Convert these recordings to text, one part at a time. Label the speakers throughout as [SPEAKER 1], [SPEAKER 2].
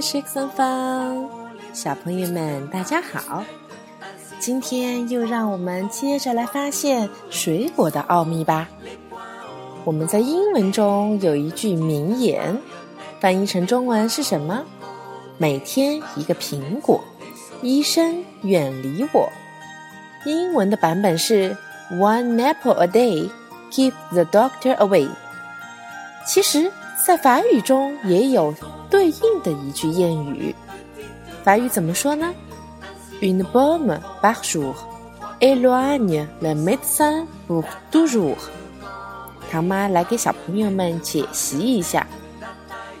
[SPEAKER 1] shake some fun，小朋友们大家好。今天又让我们接着来发现水果的奥秘吧。我们在英文中有一句名言，翻译成中文是什么？每天一个苹果，医生远离我。英文的版本是 One apple a day keep the doctor away。其实，在法语中也有对应的一句谚语，法语怎么说呢？Une pomme par jour éloigne le médecin pour toujours。唐妈来给小朋友们解析一下，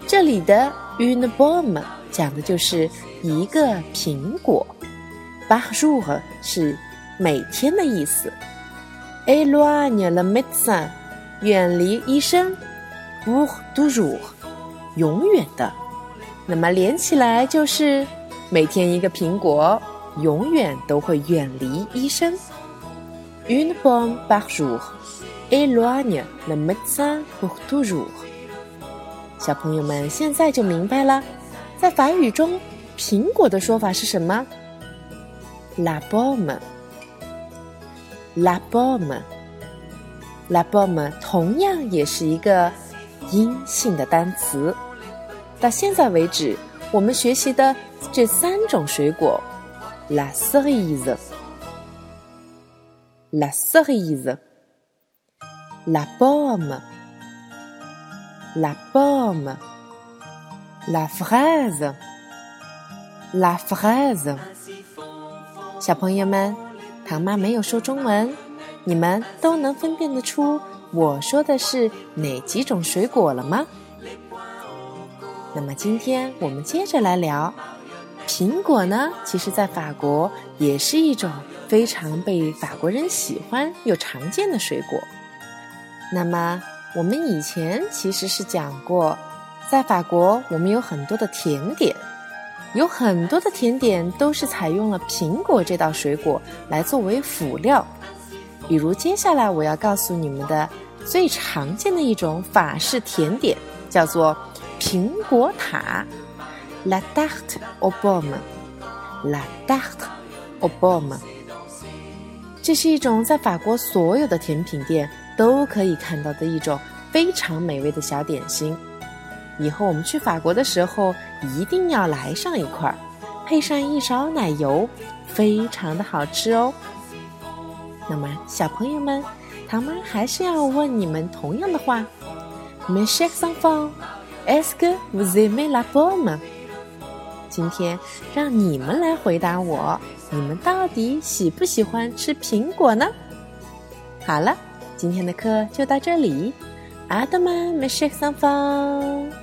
[SPEAKER 1] 这里的 une pomme 讲的就是一个苹果，par jour 是每天的意思，éloigne le médecin 远离医生。pour toujours，永远的，那么连起来就是每天一个苹果，永远都会远离医生。Une pomme par jour éloigne le médecin pour toujours。小朋友们现在就明白了，在法语中，苹果的说法是什么？La pomme，la pomme，la pomme 同样也是一个。阴性的单词。到现在为止，我们学习的这三种水果：la cerise，la cerise，la pomme，la pomme，la fraise，la fraise。小朋友们，唐妈没有说中文，你们都能分辨得出。我说的是哪几种水果了吗？那么今天我们接着来聊苹果呢。其实，在法国也是一种非常被法国人喜欢又常见的水果。那么我们以前其实是讲过，在法国我们有很多的甜点，有很多的甜点都是采用了苹果这道水果来作为辅料。比如接下来我要告诉你们的。最常见的一种法式甜点叫做苹果塔，la tarte au pomme，la tarte au pomme。这是一种在法国所有的甜品店都可以看到的一种非常美味的小点心。以后我们去法国的时候一定要来上一块儿，配上一勺奶油，非常的好吃哦。那么小朋友们。糖妈还是要问你们同样的话：“Mes chers enfants, est-ce que vous aimez la pomme？” 今天让你们来回答我，你们到底喜不喜欢吃苹果呢？好了，今天的课就到这里，阿德曼，mes chers enfants。